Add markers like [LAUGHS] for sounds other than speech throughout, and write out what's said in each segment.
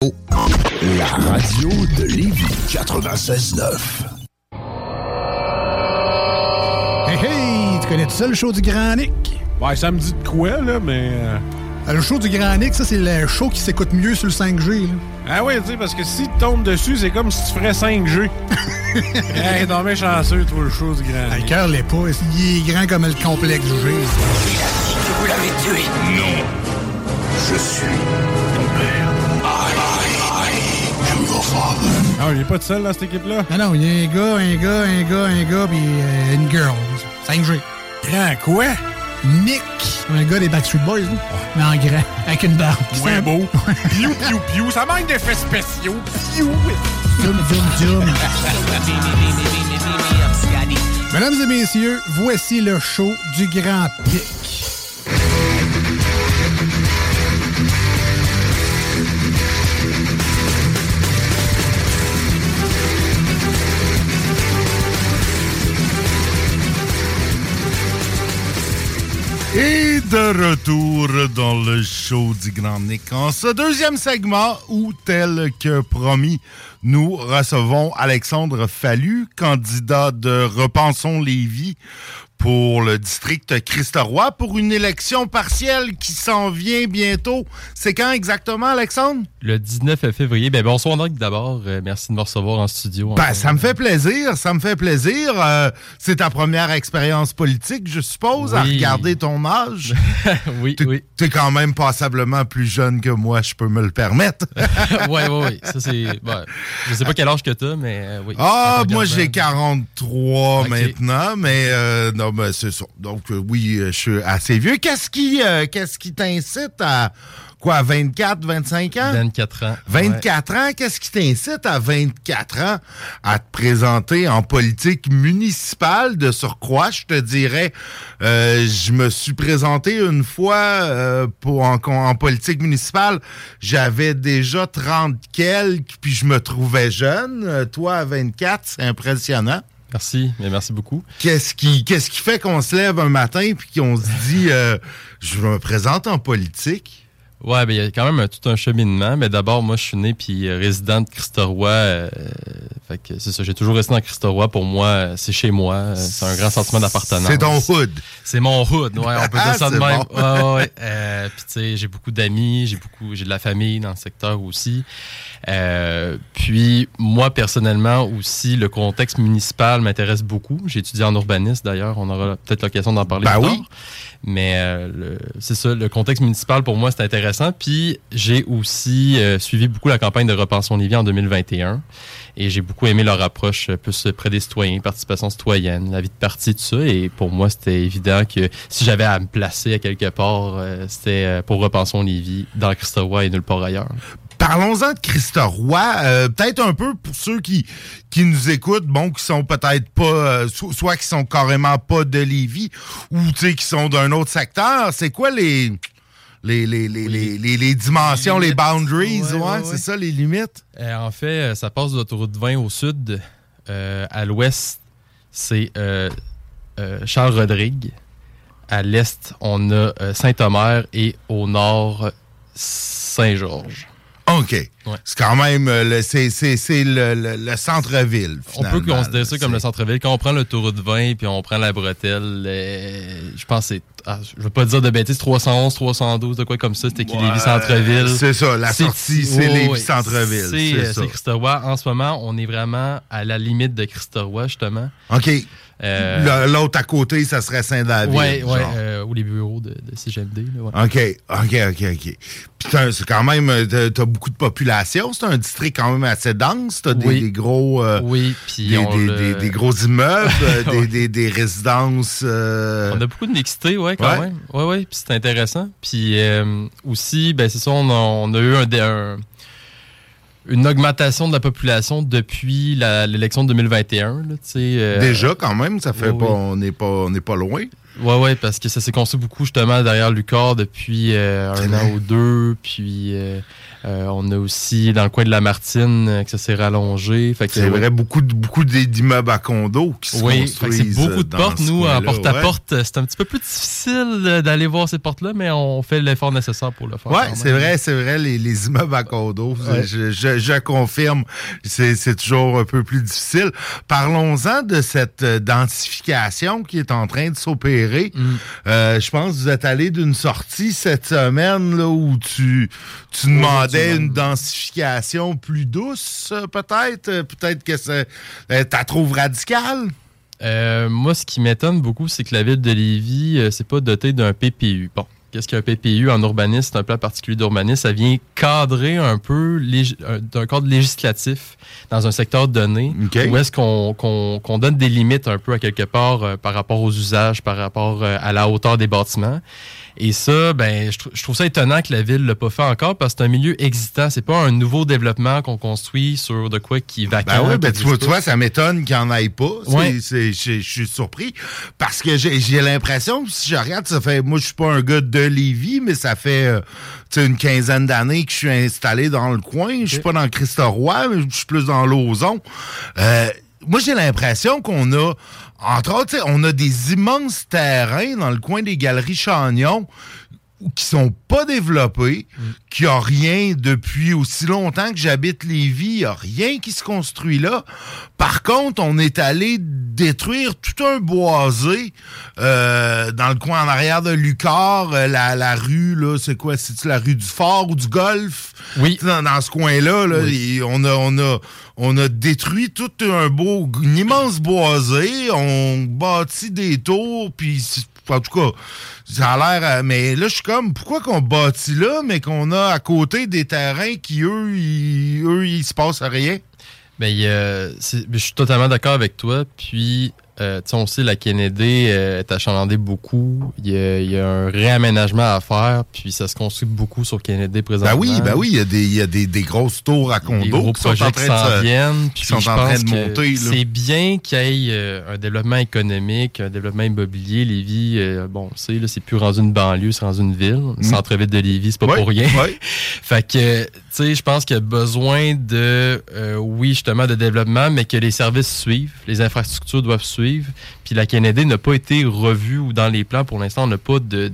La radio de Lévis 96.9. Hey hey, tu connais tout ça le show du Grand Nick? Ouais, ça me dit de quoi, là, mais. euh, Le show du Grand Nick, ça c'est le show qui s'écoute mieux sur le 5G. là. Ah oui, tu sais, parce que si tu tombes dessus, c'est comme si tu ferais 5G. hey, mais chanceux, toi, le show du grand. Ah, Le cœur l'est pas. Il est grand comme le complexe G. Vous l'avez tué. Non. Je suis il est pas de seul dans cette équipe-là? Non, non, il y a un gars, un gars, un gars, un gars, puis euh, une girl. 5G. Grand quoi? Nick, un gars des Backstreet Boys, là, mais en grand, avec une barbe. C'est beau. [LAUGHS] Piou, piou, piou. Ça manque d'effets spéciaux. Piou. Dum, dum, dum. Mesdames et messieurs, voici le show du Grand Pic. Et de retour dans le show du Grand Nick en ce deuxième segment où, tel que promis, nous recevons Alexandre Fallu, candidat de Repensons Lévis pour le district Christ-Roi pour une élection partielle qui s'en vient bientôt. C'est quand exactement, Alexandre? Le 19 février. Ben, bonsoir, Nick, d'abord. Euh, merci de me recevoir en studio. Ben, ça me fait plaisir, ça me fait plaisir. Euh, c'est ta première expérience politique, je suppose, à regarder ton âge. [LAUGHS] oui, T'es- oui. T'es quand même passablement plus jeune que moi, je peux me le permettre. oui, oui, oui. Ça, c'est. ben, je sais pas quel âge que t'as, mais euh, oui. Ah, moi j'ai 43 Ok. maintenant, mais euh, non, ben, c'est ça. Donc euh, oui, euh, je suis assez vieux. Qu'est-ce qui, euh, qu'est-ce qui t'incite à quoi, 24, 25 ans? 24 ans. 24 ans, qu'est-ce qui t'incite à 24 ans à te présenter en politique municipale de surcroît? Je te dirais, euh, je me suis présenté une fois euh, pour en, en politique municipale. J'avais déjà 30 quelques, puis je me trouvais jeune. Euh, toi, à 24, c'est impressionnant. Merci, mais merci beaucoup. Qu'est-ce qui, qu'est-ce qui fait qu'on se lève un matin puis qu'on se dit, euh, je me présente en politique? Ouais, ben il y a quand même un- tout un cheminement. Mais d'abord, moi, je suis né puis euh, résident de Christ-Roi. euh, fait que c'est ça, j'ai toujours resté dans Christ-Roi. Pour moi, euh, c'est chez moi. C'est un grand sentiment d'appartenance. C'est ton hood. C'est mon hood, ouais, on peut Ah, dire ça de même. bon. Ouais, ouais. [LAUGHS] Euh, puis tu sais, j'ai beaucoup d'amis, j'ai beaucoup, j'ai de la famille dans le secteur aussi. Euh, puis moi personnellement aussi, le contexte municipal m'intéresse beaucoup. J'ai étudié en urbanisme d'ailleurs, on aura peut-être l'occasion d'en parler Ben plus oui. tard. Mais euh, c'est ça, le contexte municipal pour moi c'est intéressant. Puis j'ai aussi euh, suivi beaucoup la campagne de Repensons Lévis en 2021 et j'ai beaucoup aimé leur approche euh, plus près des citoyens, participation citoyenne, la vie de parti, tout ça. Et pour moi c'était évident que si j'avais à me placer à quelque part, euh, c'était euh, pour Repensons Lévis dans Christophe et nulle part ailleurs. Parlons-en de Christa Roy. Euh, peut-être un peu pour ceux qui, qui nous écoutent, bon, qui sont peut-être pas, euh, so- soit qui sont carrément pas de Lévis, ou tu sais, qui sont d'un autre secteur. C'est quoi les, les, les, les, les, les- les dimensions, les, boundaries, ouais, Ouais, ouais, c'est ça, les limites? Euh, en fait, euh, ça passe de l'autoroute 20 au sud. Euh, à l'ouest, c'est euh, euh, Charles-Rodrigue. À l'est, on a euh, Saint-Omer et au nord, Saint-Georges. OK. C'est quand même, euh, le, c'est, c'est, c'est le, le- le centre-ville, On peut considérer ça comme le centre-ville. Quand on prend l'autoroute 20 puis on prend la bretelle, euh, je pense que c'est ah, je veux pas dire de bêtises, 311, 312, de quoi comme ça, c'était qui Ouais, Lévis Centre-Ville. c'est ça, la sortie, c'est ouais, ouais, Centre-Ville, C'est c'est euh, c'est. En ce moment, on est vraiment à la limite de Christoroy, justement. OK. Euh, L'autre à côté, ça serait Saint-David. ouais, genre. euh, ou les bureaux de, de CGMD. là, ouais. OK, OK, OK, OK. Puis c'est quand même, euh, t'as beaucoup de population. C'est un district quand même assez dense. T'as des, Oui. des gros... euh, Oui, puis des, on des- le- des- des gros immeubles, des, [LAUGHS] Ouais. des- des résidences... On a beaucoup de mixité, ouais, quand Ouais. même. Ouais, ouais, puis c'est intéressant. Puis aussi, ben c'est ça, on a, on a eu un- une augmentation de la population depuis l'élection de 2021. Là, euh, Déjà, quand même, ça fait oui, pas... oui. On n'est pas, on n'est pas loin. Ouais, ouais, parce que ça s'est construit beaucoup justement derrière Lucar depuis euh, un an ou deux. Puis euh, euh, on a aussi dans le coin de la Martine euh, que ça s'est rallongé. C'est ouais. vrai, beaucoup, beaucoup d'immeubles à condos qui se Oui, c'est beaucoup de portes. Nous, en porte-à-porte, euh, c'est un petit peu plus difficile euh, d'aller voir ces portes-là, mais on fait l'effort nécessaire pour le faire. Oui, c'est vrai, c'est vrai, les, les immeubles à condos, Ouais. je, je- je confirme, c'est toujours un peu plus difficile. Parlons-en de cette euh, densification qui est en train de s'opérer. Mm. Euh, je pense que vous êtes allé d'une sortie cette semaine là, où tu, tu demandais une densification plus douce, euh, peut-être? Euh, Peut-être que c'est, euh, t'as trouves radicale? Euh, moi, ce qui m'étonne beaucoup, c'est que la ville de Lévis, euh, c'est pas doté d'un PPU. Bon, qu'est-ce qu'un PPU en urbanisme? C'est un plan particulier d'urbanisme. Ça vient cadrer un peu d'un cadre législatif dans un secteur donné OK. où est-ce qu'on donne des limites un peu à quelque part euh, par rapport aux usages, par rapport à la hauteur des bâtiments. Et ça, ben, je, trou- je trouve ça étonnant que la ville l'a pas fait encore parce que c'est un milieu existant. C'est pas un nouveau développement qu'on construit sur de quoi qui vacante. Ben oui, ben tu vois, tu vois, ça m'étonne qu'il n'y en ait pas. Ouais. Je suis surpris parce que j'ai l'impression, si je regarde, ça fait. Moi, je suis pas un gars de Lévis, mais ça fait euh, une quinzaine d'années que je suis installé dans le coin. Je suis pas dans Christ-Roi, je suis plus dans l'Ozon. Euh, moi, j'ai l'impression qu'on a, entre autres, on a des immenses terrains dans le coin des galeries Chagnon qui sont pas développés, qui a rien depuis aussi longtemps que j'habite Lévis, il a rien qui se construit là. Par contre, on est allé détruire tout un boisé euh, dans le coin en arrière de Lucar, euh, la, la rue, là, c'est quoi, c'est la rue du Fort ou du Golfe? Oui. Dans, dans ce coin-là, là, on a, on a, on a détruit tout un beau, une immense boisé, on bâtit des tours, puis c'est- en tout cas, ça a l'air. Mais là, je suis comme, pourquoi qu'on bâtit là, mais qu'on a à côté des terrains qui, eux, ils, eux, il se passe rien? Ben, c'est- je suis totalement d'accord avec toi. Puis, euh, on sait, la Kennedy euh, est achalandée beaucoup. Il y, a, il y a un réaménagement à faire. Puis, ça se construit beaucoup sur Kennedy présentement. Ben oui, ben oui, il y a des, il y a des, des grosses tours à condos qui sont en train de viennent. Puis, sont en train de monter. C'est bien qu'il y ait euh, un développement économique, un développement immobilier. Lévis, euh, bon, c'est là, c'est plus rendu une banlieue, c'est rendu une ville. Le centre-ville de Lévis, c'est pas Mm. Pour rien. [LAUGHS] Fait que, tu sais, je pense qu'il y a besoin de, oui, justement, de développement, mais que les services suivent, les infrastructures doivent suivre. Puis la Kennedy n'a pas été revue ou dans les plans, pour l'instant, on n'a pas de-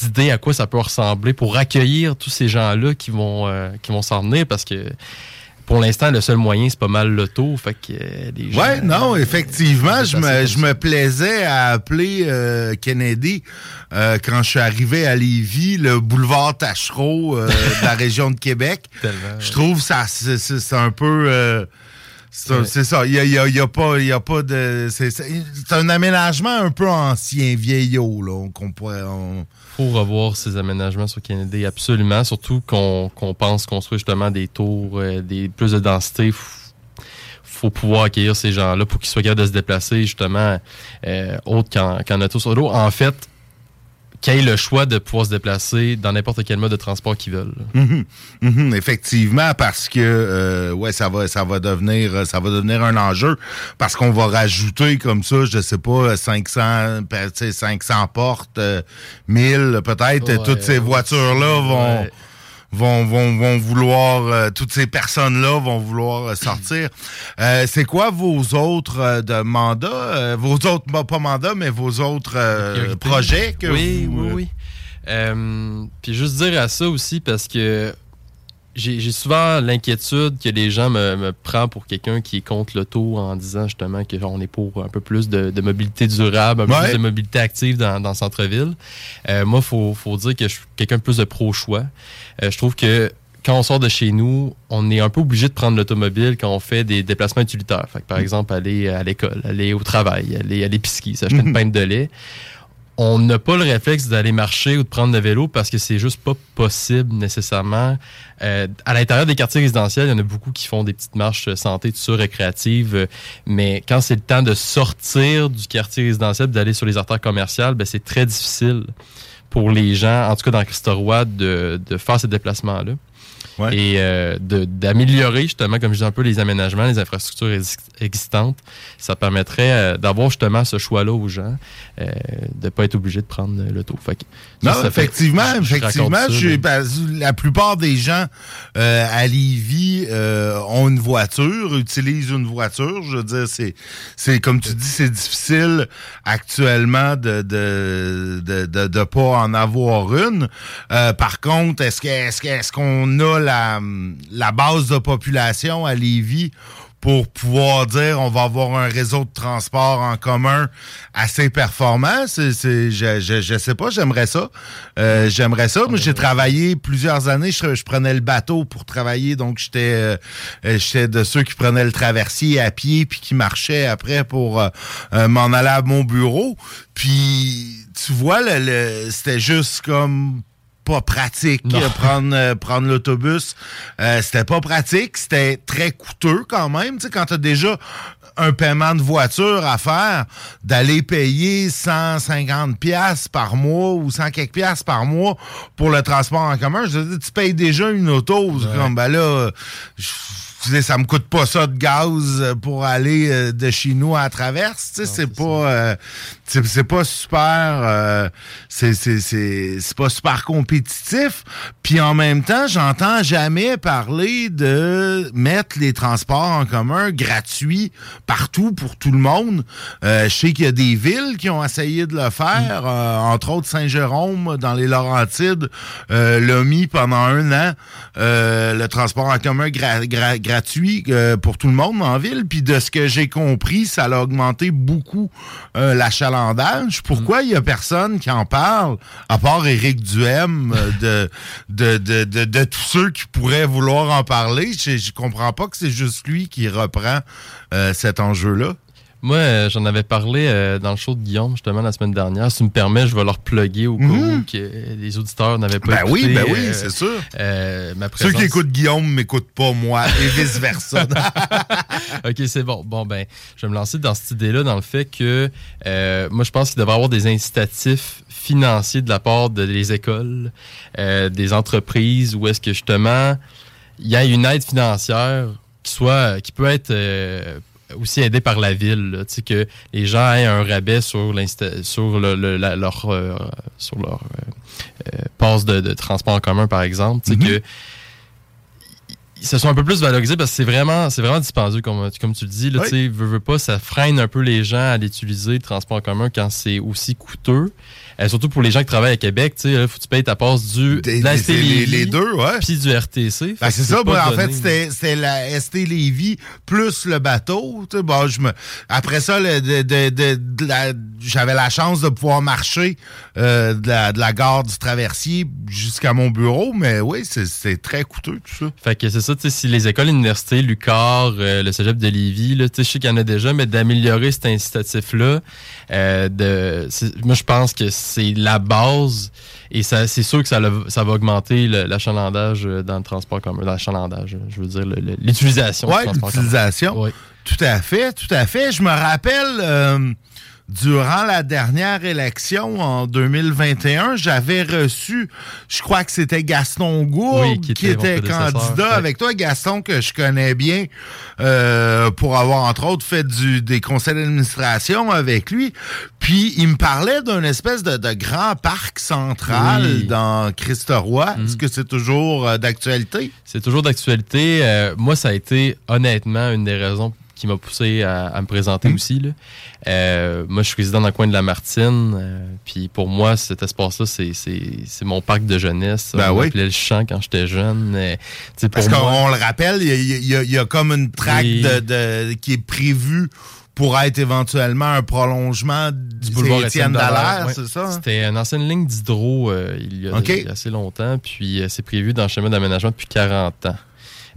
d'idée à quoi ça peut ressembler pour accueillir tous ces gens-là qui vont, euh, qui vont s'en venir parce que pour l'instant, le seul moyen, c'est pas mal l'auto. Fait que euh, les gens. Ouais, non, effectivement, je me, je plaisais à appeler euh, Kennedy euh, quand je suis arrivé à Lévis, le boulevard Tachereau euh, de la [LAUGHS] région de Québec. Tellement, Je trouve ça, c'est un peu. C'est ça. Il y a, y a- pas, a pas de. C'est un aménagement un peu ancien, vieillot là. Qu'on pourrait. faut revoir ces aménagements sur Kennedy, absolument. Surtout qu'on pense construire justement des tours, euh, des plus de densité. F- faut pouvoir accueillir ces gens-là pour qu'ils soient capables de se déplacer justement euh, autre qu'en qu'en auto sur l'eau. En fait, qu'ils aient le choix de pouvoir se déplacer dans n'importe quel mode de transport qu'ils veulent. Mhm, mhm, effectivement, parce que euh, ouais, ça va, ça va devenir, ça va devenir un enjeu parce qu'on va rajouter comme ça, je sais pas, 500, ben, tu sais, 500 portes, euh, 1000 peut-être. Ouais, toutes ces voitures là vont. ouais. Vont, vont, vont vouloir, euh, toutes ces personnes-là vont vouloir euh, sortir. Euh, c'est quoi vos autres euh, de mandats, euh, vos autres, bah, pas mandats, mais vos autres euh, projets que oui, vous, oui, oui. Euh, puis juste dire à ça aussi parce que j'ai souvent l'inquiétude que les gens me, me prennent pour quelqu'un qui est contre l'auto en disant justement que genre, on est pour un peu plus de, de mobilité durable, un peu Ouais. plus de mobilité active dans, dans le centre-ville. Euh, moi, faut, faut dire que je suis quelqu'un de plus de pro-choix. Euh, je trouve que quand on sort de chez nous, on est un peu obligé de prendre l'automobile quand on fait des déplacements utilitaires. Fait que, par exemple, aller à l'école, aller au travail, aller à l'épicerie, s'acheter une [LAUGHS] pinte de lait. On n'a pas le réflexe d'aller marcher ou de prendre le vélo parce que c'est juste pas possible nécessairement. Euh, à l'intérieur des quartiers résidentiels, il y en a beaucoup qui font des petites marches euh, santé, tout ça, récréatives. euh, Mais quand c'est le temps de sortir du quartier résidentiel, d'aller sur les artères commerciales, ben, c'est très difficile pour les gens, en tout cas dans Christoroy, de, de faire ces déplacements-là. Ouais. Et euh, d'améliorer justement, comme je dis un peu, les aménagements, les infrastructures exi- existantes. Ça permettrait euh, d'avoir justement ce choix-là aux gens, euh, de pas être obligé de prendre. Fait que ça, Non, ça effectivement, je effectivement. raconte ça, je- mais- ben, la plupart des gens à Lévis ont une voiture, utilisent une voiture. Je veux dire, c'est, c'est comme tu dis, c'est difficile actuellement de de, de, de, de pas en avoir une. Par contre, est-ce que est-ce que est-ce qu'on a la base de population à Lévis pour pouvoir dire on va avoir un réseau de transport en commun assez performant. Je, je, sais pas, j'aimerais ça. Euh, j'aimerais ça. Moi, j'ai travaillé plusieurs années. Je, prenais le bateau pour travailler, donc j'étais, euh, euh, j'étais de ceux qui prenaient le traversier à pied puis qui marchaient après pour m'en aller à mon bureau. Puis tu vois, le- c'était juste comme pas pratique Non. euh, prendre euh, prendre l'autobus. Euh, c'était pas pratique c'était très coûteux quand même. Tu sais quand t'as déjà un paiement de voiture à faire d'aller payer 150 pièces par mois ou 100 quelques pièces par mois pour le transport en commun je veux dire, tu payes déjà une auto. Comme ben là je- tu sais, ça me coûte pas ça de gaz pour aller euh, de chez nous à la traverse. Tu sais, c'est pas, euh, c'est pas super, euh, c'est c'est c'est c'est pas super compétitif. Puis en même temps, j'entends jamais parler de mettre les transports en commun gratuits partout pour tout le monde. Euh, je sais qu'il y a des villes qui ont essayé de le faire, euh, entre autres Saint-Jérôme dans les Laurentides euh, l'a mis pendant un an euh, le transport en commun gra- gra- gratuit euh, pour tout le monde en ville. Puis de ce que j'ai compris, ça a augmenté beaucoup euh, l'achalandage. Pourquoi il y a personne qui en parle, à part Éric Duhem, euh, de, de, de, de, de tous ceux qui pourraient vouloir en parler? Je, je comprends pas que c'est juste lui qui reprend cet enjeu-là. Moi, euh, j'en avais parlé euh, dans le show de Guillaume, justement, la semaine dernière. Si tu me permets, je vais leur plugger au cas où que les auditeurs n'avaient pas Mhm. Ben oui, ben oui, euh, c'est sûr. Ceux qui écoutent Guillaume m'écoutent pas moi, et vice-versa. [LAUGHS] OK, c'est bon. Bon, ben, je vais me lancer dans cette idée-là, dans le fait que moi, je pense qu'il devrait y avoir des incitatifs financiers de la part de- des écoles, des entreprises, où est-ce que justement, il y a une aide financière qui soit, qui peut être aussi aidée par la ville, là. tu sais, que les gens aient un rabais sur, l'insta- sur le, le- la- leur, euh, sur leur euh, euh, passe de, de transport en commun, par exemple, sais, que ils se sont un peu plus valorisés parce que c'est vraiment, c'est vraiment dispendieux, comme, comme tu le dis. Là, Oui. tu veux, veux pas, ça freine un peu les gens à l'utiliser, le transport en commun, quand c'est aussi coûteux. Euh, surtout pour les gens qui travaillent à Québec, tu sais, faut que tu payes ta passe du Des- de la des- ST les, Lévis, les deux, ouais. puis du RTC. Ben, c'est ça, moi, en donné. fait, c'était la ST Lévis plus le bateau. Bon, je me... Après ça, la- j'avais la chance de pouvoir marcher euh, de, la, de la gare du Traversier jusqu'à mon bureau, mais oui, c'est- c'est très coûteux tout ça. Fait que c'est ça, si les écoles, universités, l'UQAR, euh, le cégep de Lévis, là, je sais qu'il y en a déjà, mais d'améliorer cet incitatif-là, euh, de, moi, je pense que c'est la base et ça, c'est sûr que ça, le- ça va augmenter l'achalandage euh, dans le transport commun, l'achalandage, je veux dire, l'utilisation commun. l'utilisation. Ouais. Tout à fait, tout à fait. Je me rappelle, durant la dernière élection en 2021, j'avais reçu, je crois que c'était Gaston Gourde Oui, qui qui était, candidat Ouais. avec toi, Gaston, que je connais bien, euh, pour avoir entre autres fait du, des conseils d'administration avec lui. Puis il me parlait d'un espèce de, de grand parc central Oui. dans Christoroy. Est-ce que c'est toujours euh, d'actualité? C'est toujours d'actualité. Euh, moi, ça a été honnêtement une des raisons qui m'a poussé à, à me présenter Mhm. aussi. Là. Euh, moi, je suis résident dans le coin de la Martine. euh, puis pour moi, cet espace-là, c'est, mon parc de jeunesse. Ben On oui. le champ quand j'étais jeune. Parce qu'on le rappelle, il y a, y y comme une traque Oui. de, de- qui est prévue pour être éventuellement un prolongement du boulevard Étienne Dallaire, Dallaire, ouais. c'est ça? hein? C'était une ancienne ligne d'hydro euh, il, y a, OK. il y a assez longtemps. Puis euh, c'est prévu dans le chemin d'aménagement depuis 40 ans.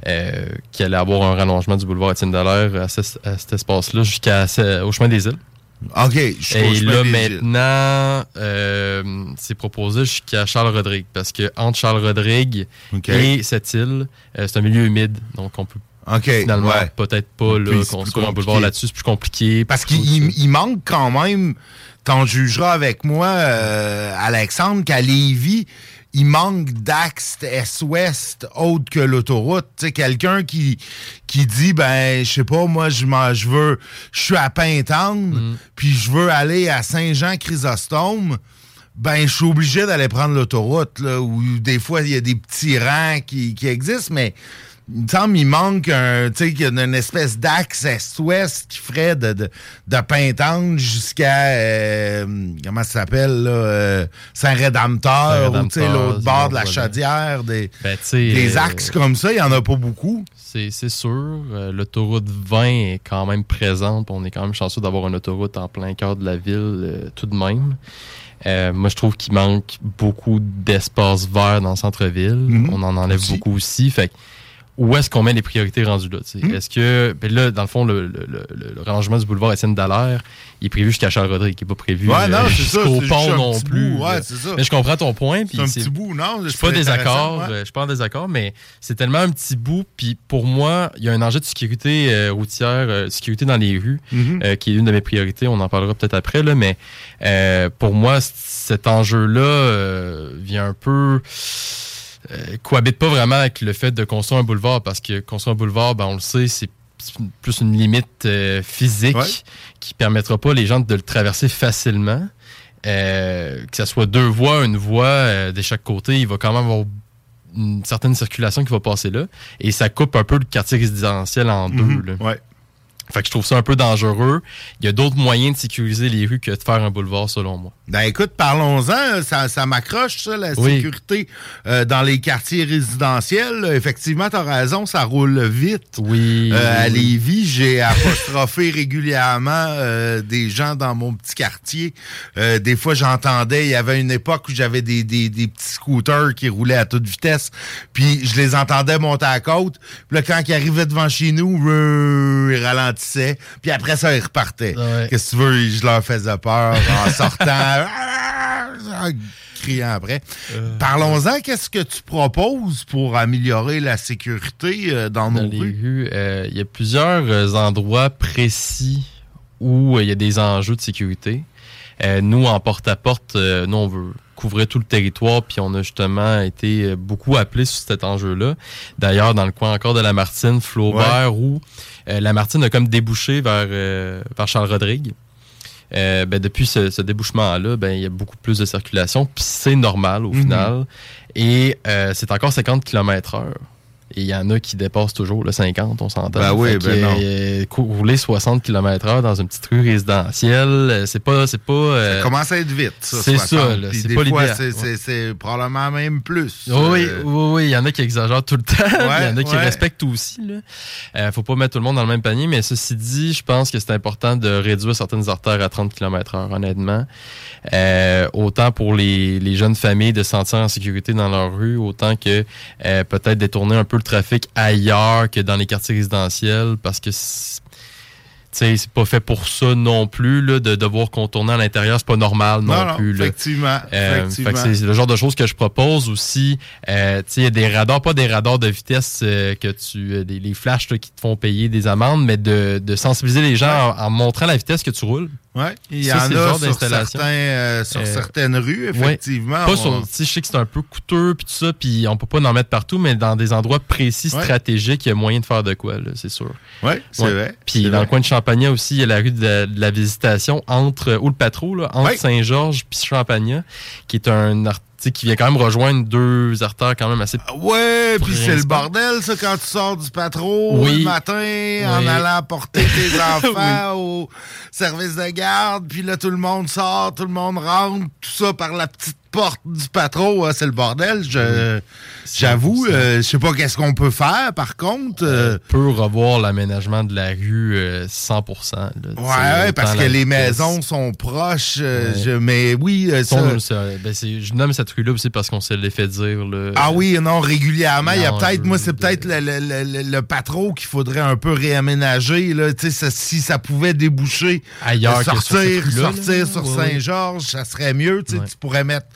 Euh, qu'il allait avoir un rallongement du boulevard Étienne Dallaire à, ce- à cet espace-là jusqu'à ce- au chemin des îles. OK, Et là, maintenant, euh, c'est proposé jusqu'à Charles-Rodrigue. Parce que entre Charles-Rodrigue OK. et cette île, euh, c'est un milieu humide. Donc, on peut finalement ouais. peut-être pas là, construire un boulevard là-dessus. C'est plus compliqué. Parce qu'il manque quand même, t'en jugeras avec moi, euh, Alexandre, qu'à Lévis, il manque d'axes est-ouest autre que l'autoroute. Quelqu'un qui, qui dit, ben, je sais pas, moi, je veux, je suis à Pintendre, Mm. puis je veux aller à Saint-Jean-Chrysostome. Ben, je suis obligé d'aller prendre l'autoroute, là, où des fois, il y a des petits rangs qui, qui existent, mais il me semble qu'il manque un, tu sais, qu'il y a une espèce d'axe est-ouest qui ferait de, de, de jusqu'à, euh, comment ça s'appelle, là, euh, Saint-Rédempteur, ou, l'autre bord de la chaudière, des, Ben, des euh, axes comme ça, il y en a pas beaucoup. C'est c'est sûr. L'autoroute 20 est quand même présente. On est quand même chanceux d'avoir une autoroute en plein cœur de la ville tout de même. Euh, moi, je trouve qu'il manque beaucoup d'espace vert dans le centre-ville. Mhm. On en enlève Aussi. beaucoup aussi. Fait que où est-ce qu'on met les priorités rendues là? Mhm. Est-ce que. ben là, dans le fond, le, le, le- le rallongement du boulevard Étienne Dallaire, il est prévu jusqu'à Charles-Rodrigue, qui n'est pas prévu Ouais, euh, jusqu'au pont non plus. bout, Ouais, ça. Mais je comprends ton point. C'est un petit bout, non? je suis pas désaccord, euh, je suis pas en désaccord, mais c'est tellement un petit bout. Puis pour moi, il y a un enjeu de sécurité euh, routière, euh, sécurité dans les rues, Mhm. euh, qui est une de mes priorités. On en parlera peut-être après, là, mais euh, pour moi, cet enjeu-là euh, vient un peu euh, cohabite pas vraiment avec le fait de construire un boulevard, parce que construire un boulevard, ben, on le sait, c'est plus une limite euh, physique Ouais. qui permettra pas les gens de le traverser facilement. Euh, que ce soit deux voies, une voie de chaque côté, il va quand même avoir une certaine circulation qui va passer là. Et ça coupe un peu le quartier résidentiel en deux. Mhm. là. Ouais. Fait que je trouve ça un peu dangereux. Il y a d'autres moyens de sécuriser les rues que de faire un boulevard, selon moi. Ben écoute, parlons-en. Ça, ça m'accroche, ça, la Oui. sécurité euh, dans les quartiers résidentiels. Là, Effectivement, tu as raison, ça roule vite. Oui. Euh, à. Lévis, j'ai [LAUGHS] apostrophé régulièrement euh, des gens dans mon petit quartier. Euh, des fois, j'entendais, il y avait une époque où j'avais des, des, des petits scooters qui roulaient à toute vitesse, puis je les entendais monter à la côte. Puis là, quand ils arrivaient devant chez nous, euh, ils ralentissaient, puis après ça, ils repartaient. Ouais. Qu'est-ce que tu veux, je leur faisais peur en [LAUGHS] sortant, en criant après. Euh, Parlons-en, qu'est-ce que tu proposes pour améliorer la sécurité euh, dans dans nos les rues? Euh, Il y a plusieurs euh, endroits précis où il y a des enjeux de sécurité. Nous, en porte-à-porte, nous, on veut couvrir tout le territoire, puis on a justement été beaucoup appelés sur cet enjeu-là. D'ailleurs, dans le coin encore de la Martine, Flaubert, où euh, la Martine a comme débouché vers, euh, vers Charles-Rodrigue. Euh, ben, depuis ce, ce débouchement-là, ben, il y a beaucoup plus de circulation, puis c'est normal au Mhm. final. Et euh, c'est encore 50 km heure. Et il y en a qui dépassent toujours le 50, on s'entend. Ben oui, ben non. euh, rouler 60 km heure dans une petite rue résidentielle, euh, c'est pas... C'est pas euh, Ça commence à être vite, ça. c'est 60. ça, c'est pas l'idéal. c'est- c'est c'est probablement même plus. Oui, Euh, oui, oui, il y en a qui exagèrent tout le temps. [LAUGHS] Il y en a qui ouais. respectent aussi. Là. Euh, faut pas mettre tout le monde dans le même panier, mais ceci dit, je pense que c'est important de réduire certaines artères à 30 km heure, honnêtement. Euh, autant pour les, les jeunes familles de se sentir en sécurité dans leur rue, autant que euh, peut-être détourner un peu le trafic ailleurs que dans les quartiers résidentiels, parce que c'est- pas fait pour ça non plus, là, de devoir contourner à l'intérieur, c'est pas normal non, non, non, plus. là. effectivement. Euh, effectivement. c'est le genre de choses que je propose aussi. Euh, il y a des radars, pas des radars de vitesse euh, que tu, des, les flashs là, qui te font payer des amendes, mais de, de sensibiliser les gens en, en montrant la vitesse que tu roules. Ouais, il y en a sur, certains, euh, sur Euh, certaines rues, effectivement. Pas on- sur, je sais que c'est un peu coûteux puis tout ça, puis on peut pas en mettre partout, mais dans des endroits précis, Ouais. stratégiques, il y a moyen de faire de quoi, c'est sûr. Ouais, c'est Ouais. vrai. Puis dans le coin de Champagnat aussi, il y a la rue de la, de la visitation entre ou le patro là, entre. Saint-Georges puis Champagnat, qui est un sais, qui vient quand même rejoindre deux artères quand même assez. Ouais, puis c'est le bordel, ça, quand tu sors du patron Oui. le matin en allant porter tes [LAUGHS] enfants au service de garde, puis là, tout le monde sort, tout le monde rentre, tout ça par la petite porte du patron, hein, c'est le bordel. Je, j'avoue, euh, je sais pas qu'est-ce qu'on peut faire, par contre. euh, On peut revoir l'aménagement de la rue euh, 100%. là, ouais, parce que les maisons sont proches, euh, je- mais oui, euh, ça- ben, je nomme cette rue-là aussi parce qu'on se l'est fait dire. Là, Ah oui, non, régulièrement. Il y a peut-être, moi, c'est peut-être le, le, le, le- patron qu'il faudrait un peu réaménager. Là. Ça- si ça pouvait déboucher, Ailleurs euh, que sur sortir, sortir sur. Saint-Georges, ça serait mieux. Ouais. Tu pourrais mettre,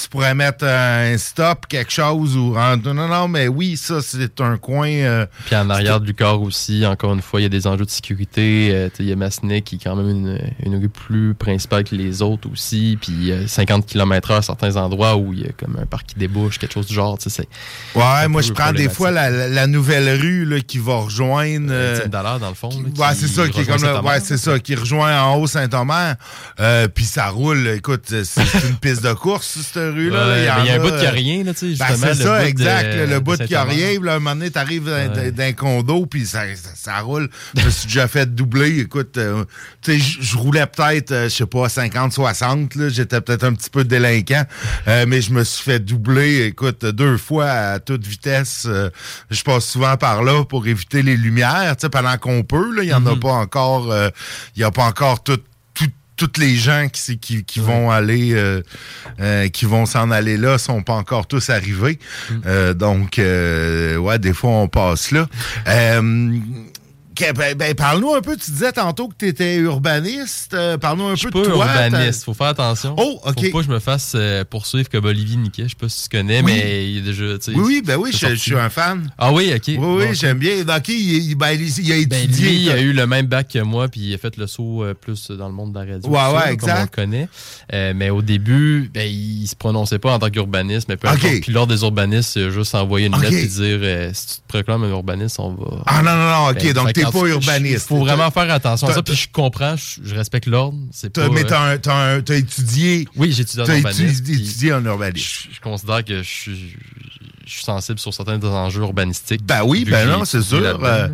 tu pourrais mettre un stop, quelque chose. ou Non, non, non, mais oui, ça, c'est un coin. euh, Puis en arrière du corps aussi, encore une fois, il y a des enjeux de sécurité. Euh, il y a Massenet qui est quand même une, une rue plus principale que les autres aussi. Puis il y a 50 km/h à certains endroits où il y a comme un parc qui débouche, quelque chose du genre. tu sais, C'est Ouais, moi, je prends des fois la, la- la nouvelle rue là, qui va rejoindre. euh, Dallaire, dans le fond. là, Ouais, c'est ça, qui est rejoint comme le- ouais, c'est ça, qui rejoint en haut Saint-Omer. Puis ça roule, écoute, c'est c'est une piste de course, cette rue-là. là. Ouais, il y a un bout qui a euh, rien, là, tu sais, Ben, c'est ça, de- exact. le de bout qui a rien, là, un moment donné, t'arrives Ouais. dans un condo, puis ça, ça, ça roule. Je me suis déjà fait doubler. Écoute, euh, tu sais, je- roulais peut-être, euh, je sais pas, 50, 60, là. J'étais peut-être un petit peu délinquant, euh, mais je me suis fait doubler, écoute, deux fois à toute vitesse. Euh, je passe souvent par là pour éviter les lumières, tu sais, pendant qu'on peut, là. Il y en a Mhm. pas encore, euh, il y a pas encore tout- toutes les gens qui, qui, qui vont aller, euh, euh, qui vont s'en aller là, sont pas encore tous arrivés. Mm. Euh, donc, euh, ouais, des fois, on passe là. Ben, ben, parle-nous un peu, tu disais tantôt que tu étais urbaniste. Euh, parle-nous un Je peu de toi. urbaniste, faut faire attention. Oh, OK. Faut pas que je me fasse euh, poursuivre comme Olivier Niquet. Je sais pas si tu connais, Oui. mais il est déjà. Oui, oui, ben oui, je, suis un fan. Ah oui, ok. Oui, oui, ok. j'aime bien. Il, il- ben, il- il a Ben, étudié. lui, il a eu le même bac que moi, puis il a fait le saut euh, plus dans le monde de la radio. Ouais, ouais, ça, exact. Comme on le connaît. Mais au début, ben, il se prononçait pas en tant qu'urbaniste, mais peu Ok. importe. Puis lors des urbanistes, il a juste envoyé une Ok. lettre et dire si tu te proclames un urbaniste, on va. Ah non, non, non, OK, Ben, donc t'es pas urbaniste. Il faut vraiment faire attention à ça. Puis je comprends, je, je respecte l'ordre. Mais euh, t'as étudié, Oui, j'ai étudié en urbanisme. étudié, puis étudié en urbanisme. Je, je considère que je suis, je suis sensible sur certains enjeux urbanistiques. Ben oui, ben non, c'est sûr. euh,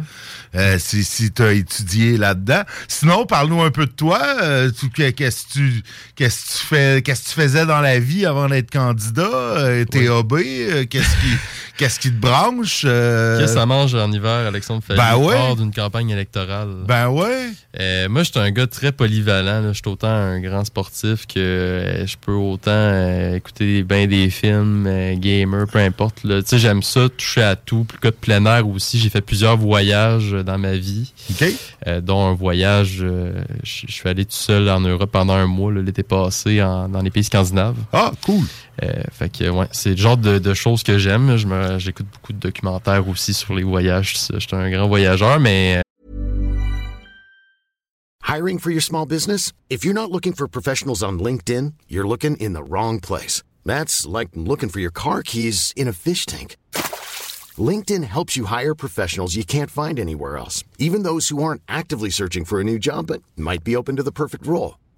euh, si si tu as étudié là-dedans. Sinon, parle-nous un peu de toi. Euh, Qu'est-ce que tu qu'est-ce que tu fais qu'est-ce tu faisais dans la vie avant d'être candidat? Tes? Euh, Qu'est-ce qui qu'est-ce qui te branche? Euh, Qu'est-ce que ça mange en hiver, Alexandre Fallu, Ben ouais. hors d'une campagne électorale? Ben ouais. Euh, moi, je suis un gars très polyvalent. Je suis autant un grand sportif que euh, je peux autant euh, écouter bien des films, euh, gamer, peu importe. Tu sais, j'aime ça, toucher à tout. Le cas de plein air aussi. J'ai fait plusieurs voyages euh, dans ma vie, OK. euh, dont un voyage, euh, je suis allé tout seul en Europe pendant un mois l'été passé en- dans les pays scandinaves. Ah, cool. Euh, c'est le genre de, choses que j'aime. J'écoute beaucoup de documentaires aussi sur les voyages. Je suis un grand voyageur, mais Hiring for your small business? If you're not looking for professionals on LinkedIn, you're looking in the wrong place. That's like looking for your car keys in a fish tank. LinkedIn helps you hire professionals you can't find anywhere else, even those who aren't actively searching for a new job but might be open to the perfect role.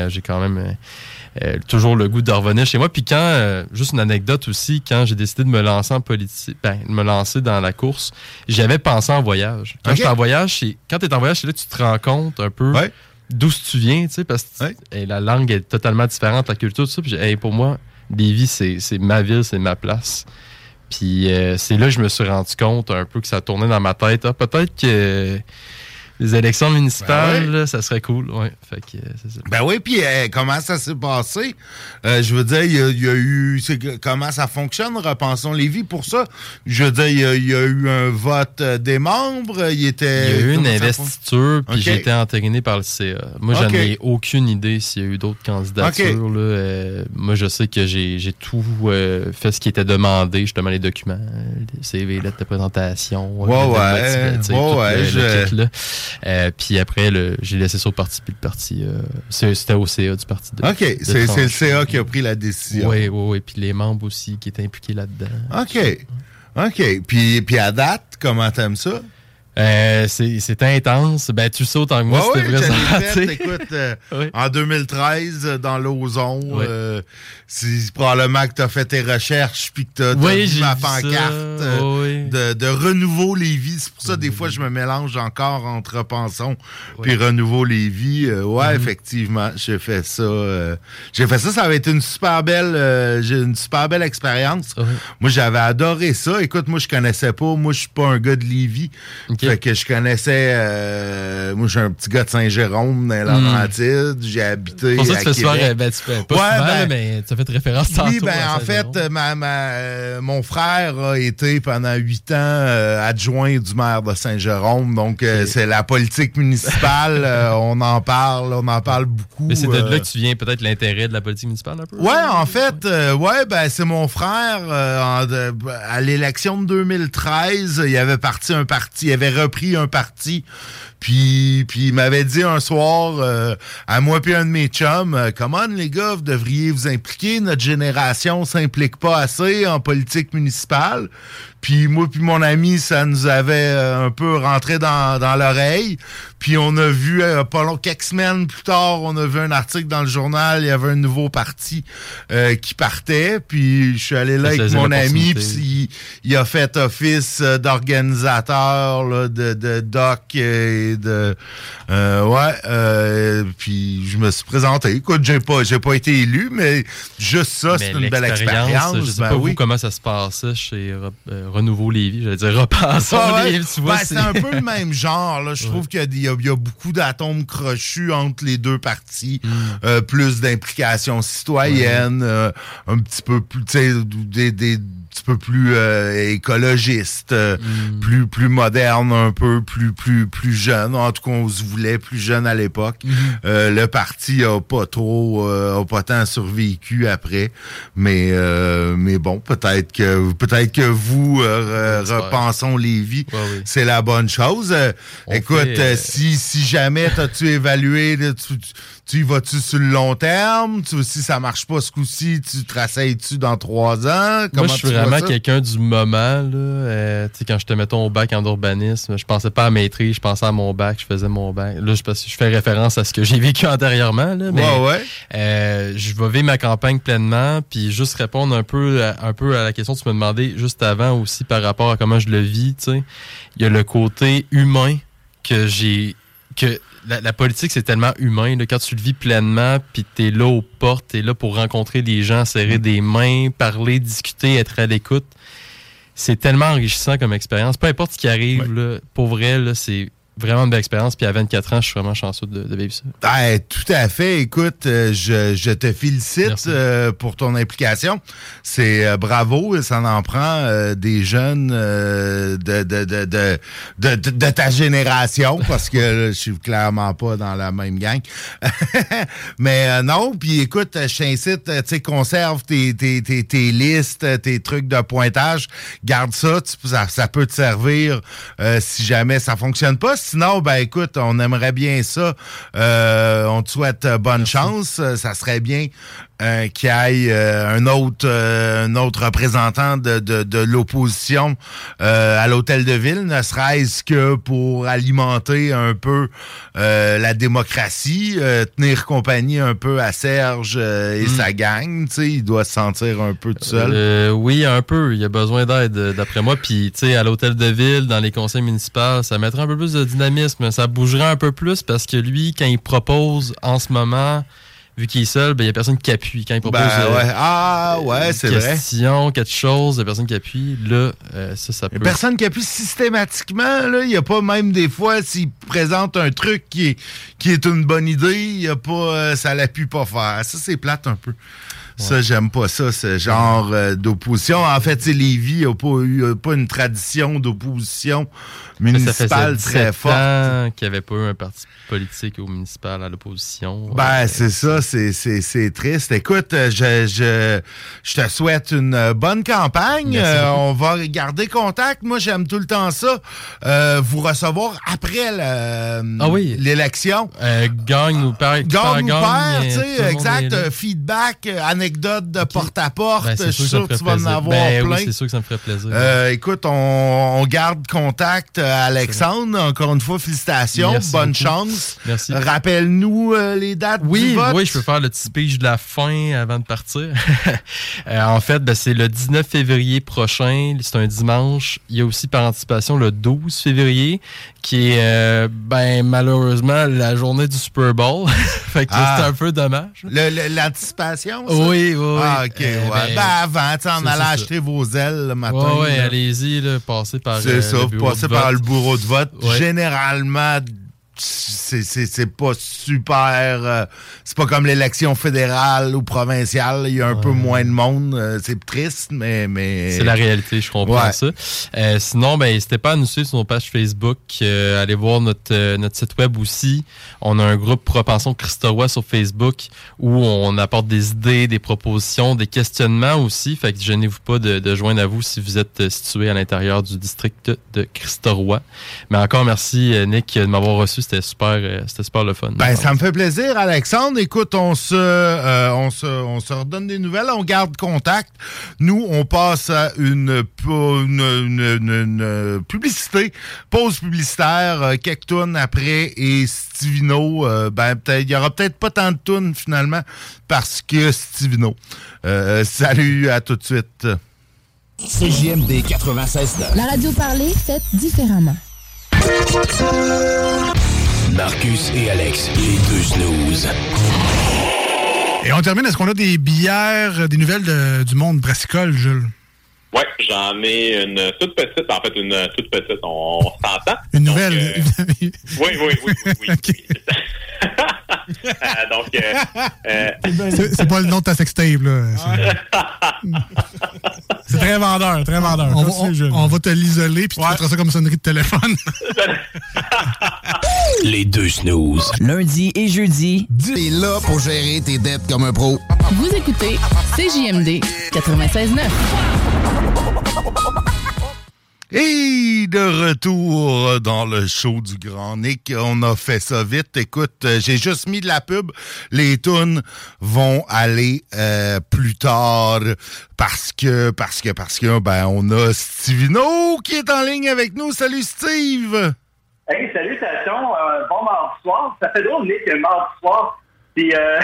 Euh, J'ai quand même euh, euh, toujours le goût de revenir chez moi. Puis quand, euh, juste une anecdote aussi, quand j'ai décidé de me lancer en politique, ben, de me lancer dans la course, j'avais pensé en voyage. Quand Ok. j'étais en voyage, quand tu es en voyage, là que tu te rends compte un peu Ouais. d'où tu viens, tu sais, parce que Ouais. et la langue est totalement différente, la culture, tout ça. Puis hey, pour moi, Lévis, c'est c'est ma ville, c'est ma place. Puis euh, c'est là que je me suis rendu compte un peu que ça tournait dans ma tête. Ah, peut-être que Les élections municipales, Ben là, ça serait cool. Ouais. Fait que, euh, ça. Ben oui, puis euh, comment ça s'est passé? Euh, je veux dire, il y a, il y a eu... comment ça fonctionne, Repensons Lévis, pour ça? Je veux dire, il y a, il y a eu un vote des membres, il était... Y a eu une investiture, puis j'ai été entériné par le CA. Moi, j'en ai aucune idée s'il y a eu d'autres candidatures. là. Euh, moi, je sais que j'ai tout fait ce qui était demandé, justement, les documents, les CV, lettres de présentation. Ouais, ouais, ouais, le- kit, là. Euh, puis après, j'ai laissé ça au parti, puis le parti, euh, c'était au CA du parti. De, OK, c'est le. CA qui a pris la décision. Oui, oui, oui. Puis les membres aussi qui étaient impliqués là-dedans. OK. OK. Puis, puis à date, comment t'aimes ça? Euh, c'est intense. Ben, tu sais autant que moi, Ouais, c'était présenté. fait, écoute, euh, [LAUGHS] Oui. en 2013, euh, dans l'ozon, euh, c'est probablement que tu as fait tes recherches puis que tu as, Oui, vu j'ai ma pancarte euh, oui. de, de Renouveau Lévis. C'est pour ça, des fois, je me mélange encore entre Repensons puis Renouveau Lévis. Ouais, Mhm. effectivement, j'ai fait ça. j'ai fait ça, ça avait été une super belle, euh, j'ai une super belle expérience. Moi, j'avais adoré ça. Écoute, moi, je connaissais pas. Moi, je suis pas un gars de Lévis. Fait que je connaissais. euh, moi, je suis un petit gars de Saint-Jérôme, dans les Laurentides. J'ai habité. Hmm. Pour ça, à tu fais souvent, Québec. ben, tu fais pas Ouais, souvent, ben, mais tu as fait référence tantôt. oui, ben à en fait, ma, ma- euh, mon frère a été pendant huit ans euh, adjoint du maire de Saint-Jérôme. Donc, euh, c'est la politique municipale. [LAUGHS] on en parle, on en parle beaucoup. Mais c'est de là que tu viens peut-être l'intérêt de la politique municipale un peu? Ouais, en fait, ouais, ben c'est mon frère en à l'élection de 2013, il avait parti un parti, il avait repris un parti, puis puis il m'avait dit un soir euh, à moi puis un de mes chums, euh, comment les gars, vous devriez vous impliquer, notre génération s'implique pas assez en politique municipale. Puis moi puis mon ami, ça nous avait euh, un peu rentré dans, dans l'oreille. Puis on a vu, euh, pas long, quelques semaines plus tard, on a vu un article dans le journal, il y avait un nouveau parti euh, qui partait. Puis je suis allé là Ça avec mon ami, puis il, il a fait office euh, d'organisateur, de, de doc et de... euh, ouais, euh, puis je me suis présenté. Écoute, j'ai pas, j'ai pas été élu, mais juste ça, c'est une belle expérience. Je sais ben pas oui. vous comment ça se passait chez Renouveau Lévis. J'allais dire Repensons Ah ouais. Lévis, tu vois. Ben, c'est un peu le même genre. Là. Je trouve qu'il y a y, beaucoup d'atomes crochus entre les deux parties. Mm. Euh, plus d'implication citoyenne, euh, un petit peu plus, des petit peu plus euh, écologiste, euh, Mm. plus plus moderne un peu, plus plus plus jeune. En tout cas, on se voulait plus jeune à l'époque. Mm-hmm. Euh, le parti a pas trop, euh, a pas tant survécu après, mais euh, mais bon, peut-être que peut-être que vous euh, re- repensons Lévis, c'est la bonne chose. Écoute, fait, si si jamais t'as-tu évalué, là, tu, tu, tu y vas-tu sur le long terme, tu, si ça marche pas ce coup-ci, tu te rasseyes-tu dans trois ans? Moi, je suis vraiment quelqu'un du moment. Là. Euh, tu sais, quand j'étais, mettons, au bac en urbanisme, je pensais pas à maîtrise, je pensais à mon bac, je faisais mon bac. Là, je, je fais référence à ce que j'ai vécu [LAUGHS] antérieurement. Là, mais, Ouais, ouais. euh, je vais vivre ma campagne pleinement, puis juste répondre un peu, à, un peu à la question que tu me demandais juste avant aussi par rapport à comment je le vis. tu sais. Il y a le côté humain que j'ai... que la, la politique, c'est tellement humain. Là, quand tu le vis pleinement, puis t'es là aux portes, t'es là pour rencontrer des gens, serrer des mains, parler, discuter, être à l'écoute. C'est tellement enrichissant comme expérience. Peu importe ce qui arrive, là, pour vrai, là, c'est vraiment une belle expérience. Puis à 24 ans, je suis vraiment chanceux de, de vivre ça. Ben, tout à fait. Écoute, euh, je, je te félicite euh, pour ton implication. C'est euh, bravo. Ça en prend euh, des jeunes euh, de, de, de, de, ta génération [LAUGHS] parce que là, je suis clairement pas dans la même gang. [LAUGHS] Mais euh, non, puis écoute, je t'incite, tu sais, conserve tes, tes, tes, tes listes, tes trucs de pointage. Garde ça, tu- ça, ça peut te servir euh, si jamais ça fonctionne pas. Sinon, ben écoute, on aimerait bien ça. Euh, on te souhaite euh, bonne chance. Euh, Ça serait bien euh, qu'il y ait euh, un autre euh, un autre représentant de, de, de l'opposition euh, à l'hôtel de ville, ne serait-ce que pour alimenter un peu euh, la démocratie, euh, tenir compagnie un peu à Serge euh, et sa gang. Tu sais, il doit se sentir un peu tout seul. Euh, oui, un peu. Il a besoin d'aide, d'après moi. Puis, tu sais, à l'hôtel de ville, dans les conseils municipaux, ça mettrait un peu plus de dynamisme. Ça bougerait un peu plus parce que lui, quand il propose en ce moment, vu qu'il est seul, ben, il n'y a personne qui appuie. Quand il propose Ben, ouais. Ah, ouais, une c'est vrai. question, quelque chose, il n'y a personne qui appuie. Là, euh, ça, ça peut. Personne qui appuie systématiquement. Il n'y a pas même des fois, s'il présente un truc qui est, qui est une bonne idée, y a pas, euh, ça l'appuie pas faire. Ça, c'est plate un peu. Ça, j'aime pas ça, ce genre euh, d'opposition. En fait, Lévis n'a pas eu a pas une tradition d'opposition ça municipale très 17 forte. qu'il n'y avait pas eu un parti politique au municipal à l'opposition. Ben, c'est ça, c'est- c'est c'est triste. Écoute, euh, je, je, je te souhaite une euh, bonne campagne. Euh, on va garder contact. Moi, j'aime tout le temps ça. Euh, vous recevoir après le- Ah oui. l'élection. Euh, gagne ou perd. Gagne ou perd, tu sais, exact. euh, Feedback, euh, anecdote de porte-à-porte. Ben, je suis sûr que tu vas en avoir Ben oui, plein. c'est sûr que ça me ferait plaisir. Euh, écoute, on, on garde contact, euh, Alexandre. Encore une fois, félicitations. Merci Bonne beaucoup. chance. Merci. Rappelle-nous euh, les dates du Oui, vote. oui, je peux faire le petit speech de la fin avant de partir. [LAUGHS] Euh, en fait, ben, c'est le 19 février prochain, c'est un dimanche. Il y a aussi par anticipation le 12 février, qui est euh, ben malheureusement la journée du Super Bowl. [LAUGHS] fait que Ah. c'est un peu dommage. Le- le- L'anticipation, ça? Oui, oui, oui. Ah, OK, Euh, ouais. ben, Ben, avant, c'est ça. acheter vos ailes le matin. Ouais, ouais, allez-y, là, passez par C'est euh, ça, le passez de par le bureau de vote. Ouais. Généralement, c'est pas super. euh, c'est pas comme l'élection fédérale ou provinciale. Il y a un peu moins de monde. euh, c'est triste, mais. mais... C'est la réalité, je comprends Ouais. ça. Euh, sinon, ben, n'hésitez pas à nous suivre sur nos pages Facebook, allez voir notre, notre site web aussi. On a un groupe Propension Christorois sur Facebook où on apporte des idées, des propositions, des questionnements aussi. Fait que gênez-vous pas de, de joindre à vous si vous êtes situé à l'intérieur du district de Christorois. Mais encore merci, Nick, de m'avoir reçu. C'était super, euh, c'était super le fun. Ben, ça me fait plaisir, Alexandre. Écoute, on se, euh, on se, on se redonne des nouvelles, on garde contact. Nous, on passe à une, une, une- une- une publicité, pause publicitaire, euh, quelques tonnes après, et Stivino, euh, ben, peut-être, il y aura peut-être pas tant de tonnes finalement, parce que Stivino. Euh, salut, à tout de suite. CJMD 96 La radio parlée, faite différemment. Marcus et Alex, les deux snooze. Et on termine, est-ce qu'on a des bières, euh, des nouvelles de- du monde brassicole, Jules? Ouais, j'en ai une toute petite, en fait, une toute petite, on, on s'entend. Une nouvelle? Oui, oui, oui, oui, oui. [LAUGHS] oui. Euh, donc, euh, euh, C'est c'est pas le nom de ta sextape, là. [LAUGHS] C'est- très vendeur, très vendeur. On va, Continue, on- Jules. on va te l'isoler, puis tu mettras ça comme sonnerie de téléphone. [LAUGHS] Les deux snooze. Lundi et jeudi. T'es là pour gérer tes dettes comme un pro. Vous écoutez CJMD 96.9. Et de retour dans le show du Grand Nick, on a fait ça vite. Écoute, euh, j'ai juste mis de la pub. Les tunes vont aller euh, plus tard parce que, parce que, parce que, ben, on a Stivino qui est en ligne avec nous. Salut Steve! Hey, salutations, euh, bon mardi soir. Ça fait drôle, Nick, mardi soir. Puis, euh,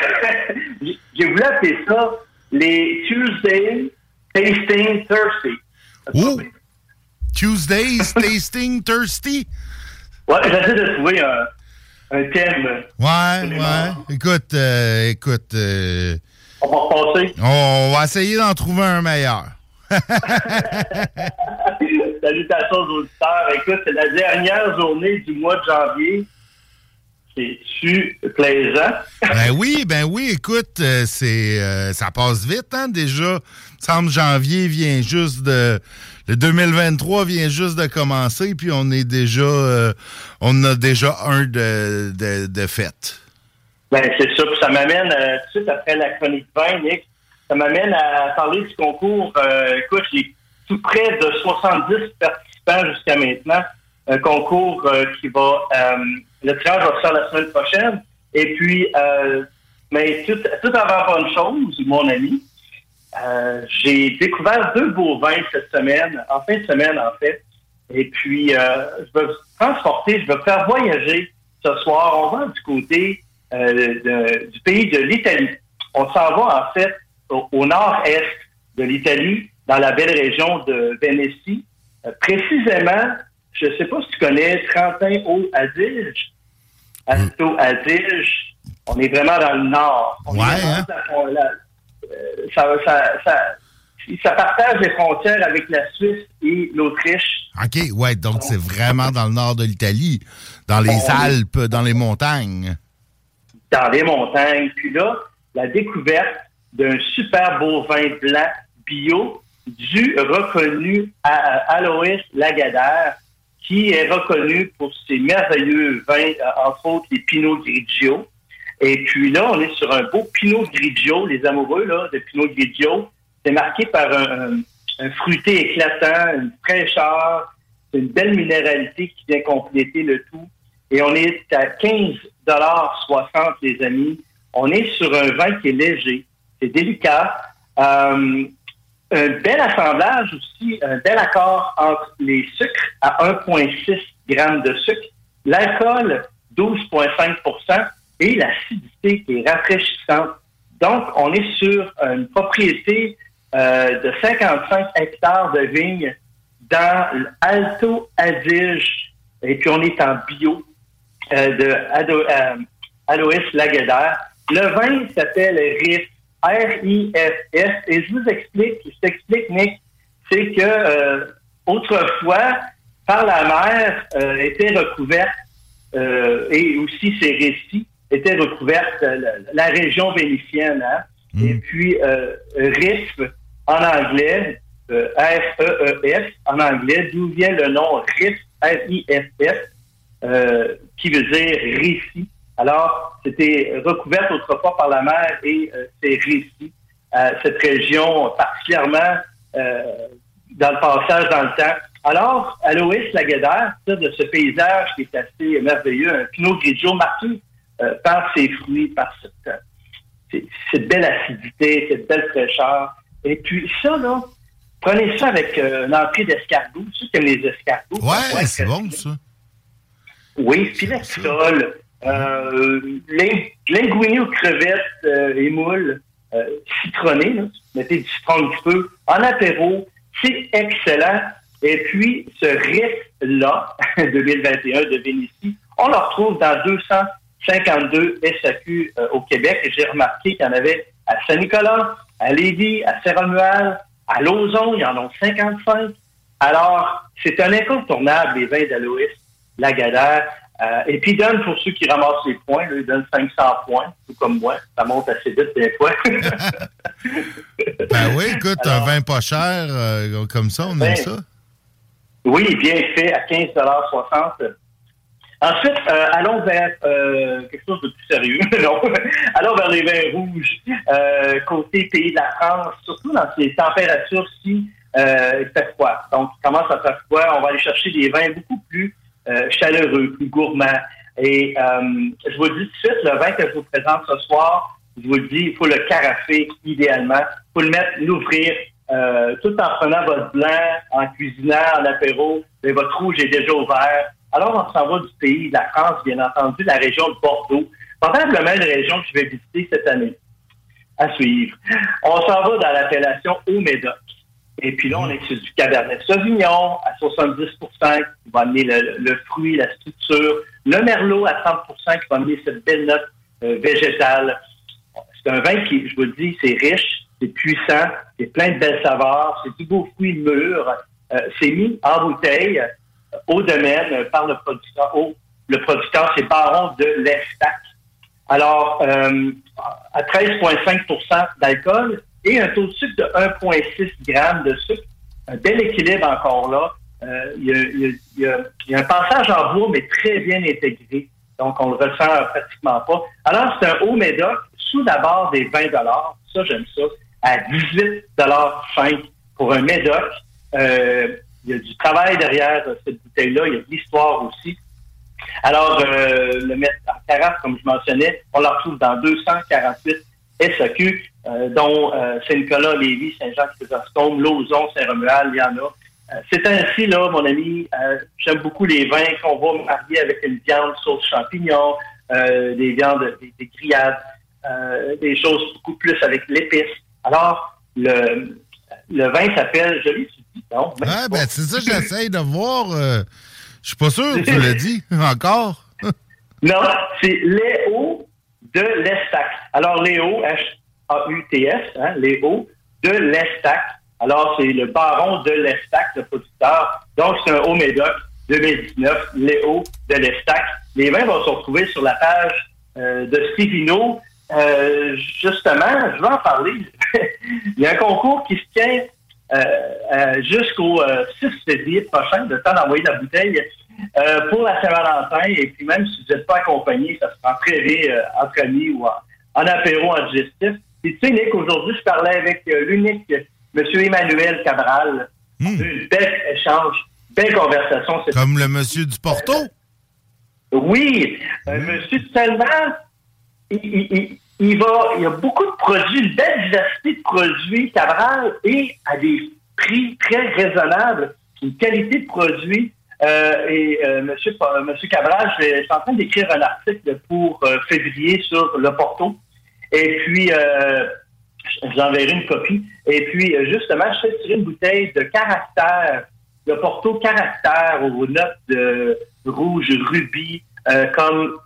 [LAUGHS] j'ai voulu appeler ça les Tuesday Tasting Thirsty. Oh! Tuesdays [LAUGHS] Tasting Thirsty? Ouais, j'essaie de trouver un, un thème. Ouais, ouais. Écoute, euh, écoute, euh, On va repasser. on va essayer d'en trouver un meilleur. [LAUGHS] Salutations aux auditeurs. Écoute, c'est la dernière journée du mois de janvier. C'est-tu plaisant? [LAUGHS] Ben oui, ben oui, écoute, euh, c'est euh, ça passe vite, hein, déjà. Il semble janvier vient juste de. Le 2023 vient juste de commencer, puis on est déjà. euh, on a déjà un de, de, de fête. Ben, c'est ça. Puis ça m'amène, euh, tout de suite après la chronique 20, Nick, ça m'amène à parler du concours. Euh, écoute, j'ai tout près de 70 participants jusqu'à maintenant. Un concours euh, qui va... le tirage va se faire la semaine prochaine. Et puis, mais tout, tout avant bonne chose, mon ami, euh, j'ai découvert deux beaux vins cette semaine, en fin de semaine, en fait. Et puis, euh, je vais vous transporter, je vais vous faire voyager ce soir. On va du côté euh, de- du pays de l'Italie. On s'en va, en fait, au, au nord-est de l'Italie, dans la belle région de Vénétie. Euh, précisément, je ne sais pas si tu connais Trentin au Adige. Alto Adige. On est vraiment dans le nord. On est Ouais, hein? la- la- ça, ça, ça, ça partage les frontières avec la Suisse et l'Autriche. OK, ouais, donc c'est vraiment dans le nord de l'Italie, dans les On est- Alpes, dans les montagnes. dans les montagnes. Puis là, la découverte d'un super beau vin blanc bio du reconnu à, Aloïs Lagadaire, qui est reconnu pour ses merveilleux vins, euh, entre autres les Pinot Grigio. Et puis là, on est sur un beau Pinot Grigio, les amoureux là, de Pinot Grigio. C'est marqué par un, un- un fruité éclatant, une fraîcheur, une belle minéralité qui vient compléter le tout. Et on est à 15,60 les amis. On est sur un vin qui est léger, c'est délicat. Euh, un bel assemblage aussi, un bel accord entre les sucres à 1,6 g de sucre, l'alcool 12,5 et l'acidité est rafraîchissante. Donc, on est sur une propriété euh, de 55 hectares de vignes dans l'Alto Adige, et puis on est en bio euh, de euh, Aloïs Lageder. Le vin s'appelle RIF, R-I-F-S, et je vous explique, je t'explique, Nick, c'est que euh, autrefois, par la mer, euh, était recouverte, et aussi ces récits étaient recouvertes euh, la, la région vénitienne. hein. Et puis, euh, RIF, en anglais, euh, R-E-E-F, en anglais, d'où vient le nom RIF, R-I-F-S, euh, qui veut dire récit. Alors, c'était recouverte autrefois par la mer et euh, c'est récit. Cette région, particulièrement dans le passage dans le temps. Alors, Aloïs ça, de ce paysage qui est assez merveilleux, un Pinot Grigio marqué euh, par ses fruits, par cette, belle acidité, cette belle fraîcheur. Et puis ça, là, prenez ça avec euh, une entrée d'escargot. Qui aiment les escargots? Ouais, c'est bon, ça. Oui, filet de sol, euh, linguini aux crevettes euh, et moules euh. Là. Mettez du citron un petit peu. En apéro, c'est excellent. Et puis, ce riff-là, 2021 [LAUGHS] de Vénétie, on le retrouve dans 252 SAQ euh, au Québec. Et j'ai remarqué qu'il y en avait à Saint-Nicolas, à Lévis, à Saint-Romuald, à Lauson, il y en a 55. Alors, c'est un incontournable, les vins d'Aloïs, Lagadaire. Euh, et puis, donne, pour ceux qui ramassent les points, là, il donne 500 points, tout comme moi. Ça monte assez vite des fois. [LAUGHS] Ben oui, écoute, un vin pas cher, euh, comme ça, on aime Ben, ça. Oui, bien fait, à 15,60 Ensuite, euh, allons vers euh, quelque chose de plus sérieux. [LAUGHS] non. allons vers les vins rouges. Euh, côté pays de la France, surtout dans ces températures-ci, euh, il fait froid. Donc, il commence à faire froid. On va aller chercher des vins beaucoup plus euh, chaleureux, plus gourmands. Et euh, je vous dis tout de suite, le vin que je vous présente ce soir, je vous le dis, il faut le carafer idéalement. Il faut le mettre, l'ouvrir, euh, tout en prenant votre blanc, en cuisinant, en apéro, mais votre rouge est déjà ouvert. Alors, on s'en va du pays, de la France, bien entendu, de la région de Bordeaux. Probablement une région que je vais visiter cette année. À suivre. On s'en va dans l'appellation Haut-Médoc. Et puis là, on est sur du Cabernet Sauvignon à 70 qui va amener le, le fruit, la structure. Le Merlot à 30% qui va amener cette belle note euh, végétale. C'est un vin qui, je vous le dis, c'est riche, c'est puissant, c'est plein de belles saveurs, c'est du beau fruit mûr. Euh, c'est mis en bouteille au domaine euh, par le producteur. Le producteur, c'est Baron de l'Estac. Alors, euh, à 13,5% d'alcool et un taux de sucre de 1,6 g de sucre, un bel équilibre encore là. Euh, il, y y a- un passage en bois, mais très bien intégré. Donc, on le ressent pratiquement pas. Alors, c'est un haut médoc sous la barre des 20 Ça, j'aime ça. À 18,5 pour un médoc. Euh, il y a du travail derrière euh, cette bouteille-là. Il y a de l'histoire aussi. Alors, euh, le mettre en carafe, comme je mentionnais, on le retrouve dans 248 SAQ, euh, dont euh, Saint-Nicolas, Lévis, Saint-Jean-Chrysostome, Lauson, Saint-Romuald, il y en a. Euh, c'est ainsi, là, mon ami, j'aime beaucoup les vins qu'on va marier avec une viande sauce champignon, euh, des viandes, des, des grillades, des choses beaucoup plus avec l'épice. Alors, le, vin s'appelle, je l'ai non? Ouais, ben c'est ça que j'essaye de voir. euh, Je suis pas sûr que tu l'as dit [LAUGHS] encore. Non, c'est Léo de l'Estac. Alors, Léo, H-A-U-T-S, hein, Léo, de l'Estac. Alors, c'est le baron de l'Estac, le producteur. Donc, c'est un haut médoc 2019, Léo de l'Estac. Les vins vont se retrouver sur la page euh, de Stevino. Euh, justement, je vais en parler. [LAUGHS] Il y a un concours qui se tient jusqu'au 6 février prochain, le temps d'envoyer la bouteille pour la Saint-Valentin. Et puis même si vous n'êtes pas accompagné, ça se prend très bien entre amis ou en, apéro, en digestif. Et tu sais, Nick, aujourd'hui, je parlais avec l'unique M. Emmanuel Cabral. Hmm. Un bel échange, belle conversation. Comme le monsieur du Porto? oui, un monsieur tellement il, va, il y a beaucoup de produits, une belle diversité de produits Cabral et à des prix très raisonnables, une qualité de produits. Euh, et euh, monsieur, euh, Cabral, je, suis en train d'écrire un article pour février sur le Porto. Et puis, j'enverrai une copie. Et puis, justement, je fais tirer une bouteille de caractère, le Porto caractère aux notes de rouge, rubis, comme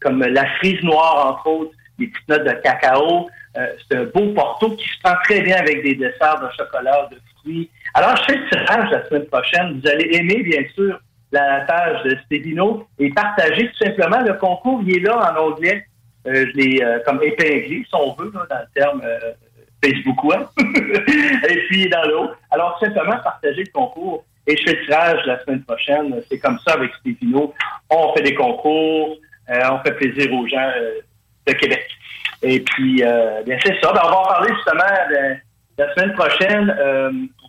comme la frise noire, entre autres, des petites notes de cacao. Euh, c'est un beau porto qui se prend très bien avec des desserts de chocolat, de fruits. Alors, fais le tirage la semaine prochaine. Vous allez aimer, bien sûr, la page de Stevino et partager tout simplement le concours. Il est là en anglais. Euh, je l'ai euh, comme épinglé, si on veut, dans le terme Facebook Web. [LAUGHS] et puis, dans l'eau. Alors, simplement partager le concours. Et je fais le tirage la semaine prochaine. C'est comme ça avec Stevino. On fait des concours. Euh, on fait plaisir aux gens euh, de Québec. Et puis, euh, bien, c'est ça. Ben, on va en parler justement la semaine prochaine.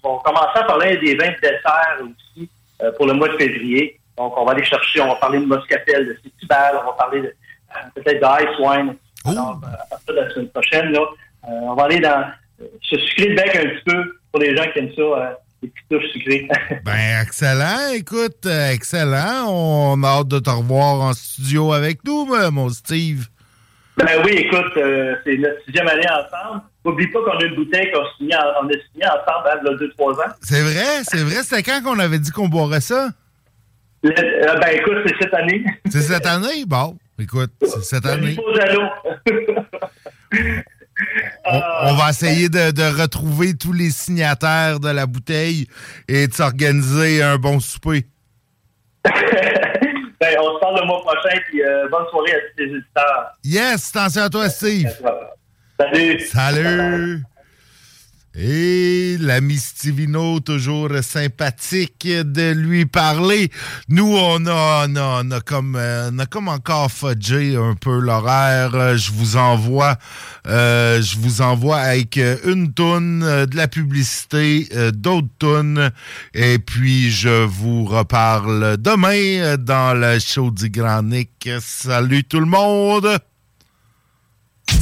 on va commencer à parler des vins de dessert aussi pour le mois de février. Donc, on va aller chercher, on va parler de Moscatel, de Citibal, on va parler peut-être d'Ice Wine. Alors, à partir de la semaine prochaine, là, on va aller dans se sucrer le bec un petit peu pour les gens qui aiment ça [LAUGHS] ben, excellent. Écoute, euh, excellent. On a hâte de te revoir en studio avec nous, mon Steve. Ben oui, écoute, euh, c'est notre sixième année ensemble. N'oublie pas qu'on a une bouteille qu'on a signé, on a signé ensemble hein, il y a deux, trois ans. C'est vrai, c'est vrai. C'était quand qu'on avait dit qu'on boirait ça? Euh, ben écoute, c'est cette année. C'est cette année? Bon, écoute, c'est cette année. [LAUGHS] On, va essayer de, retrouver tous les signataires de la bouteille et de s'organiser un bon souper. [LAUGHS] ben, on se parle le mois prochain, puis euh, bonne soirée à tous les éditeurs. Yes, attention à toi, Steve. Salut. Salut. Et l'ami Stivino, toujours sympathique de lui parler. Nous, on a, on a, comme, euh, on a comme encore fudgé un peu l'horaire. Je vous envoie, euh, je vous envoie avec une tonne euh, de la publicité, d'autres tonnes. Et puis, je vous reparle demain dans le show du Grand. Salut tout le monde!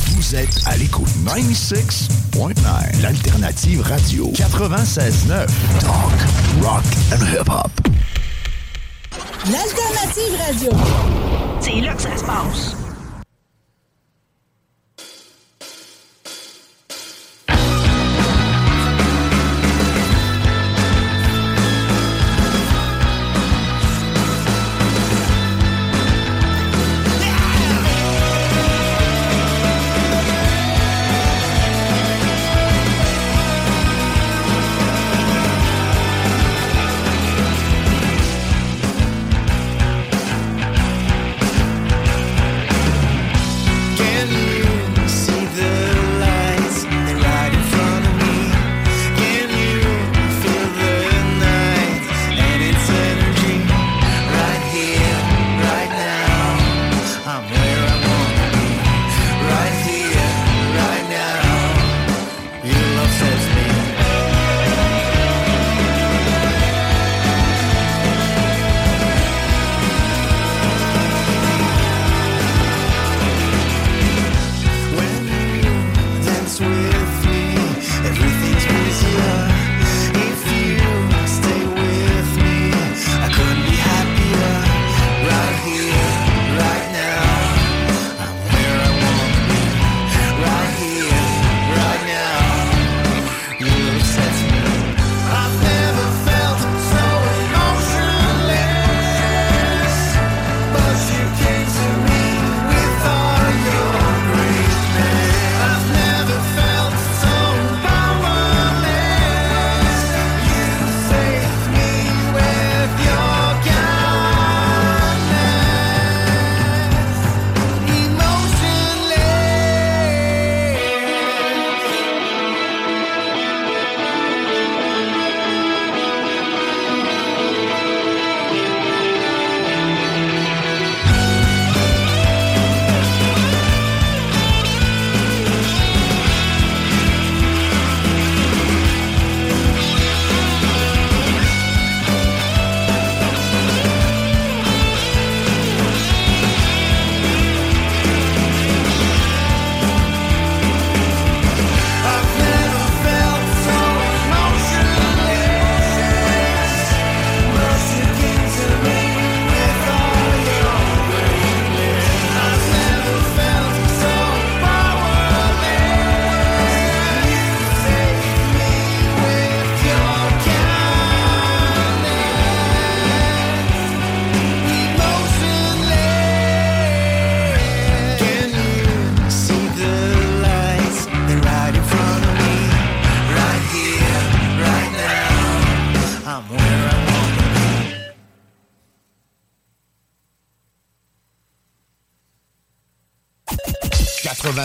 Vous êtes à l'écoute 96.9, l'alternative radio 96.9. Talk, rock and hip-hop. L'alternative radio. C'est là que ça se passe.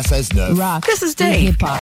96.9. Rock. This is Dave. Hip hop.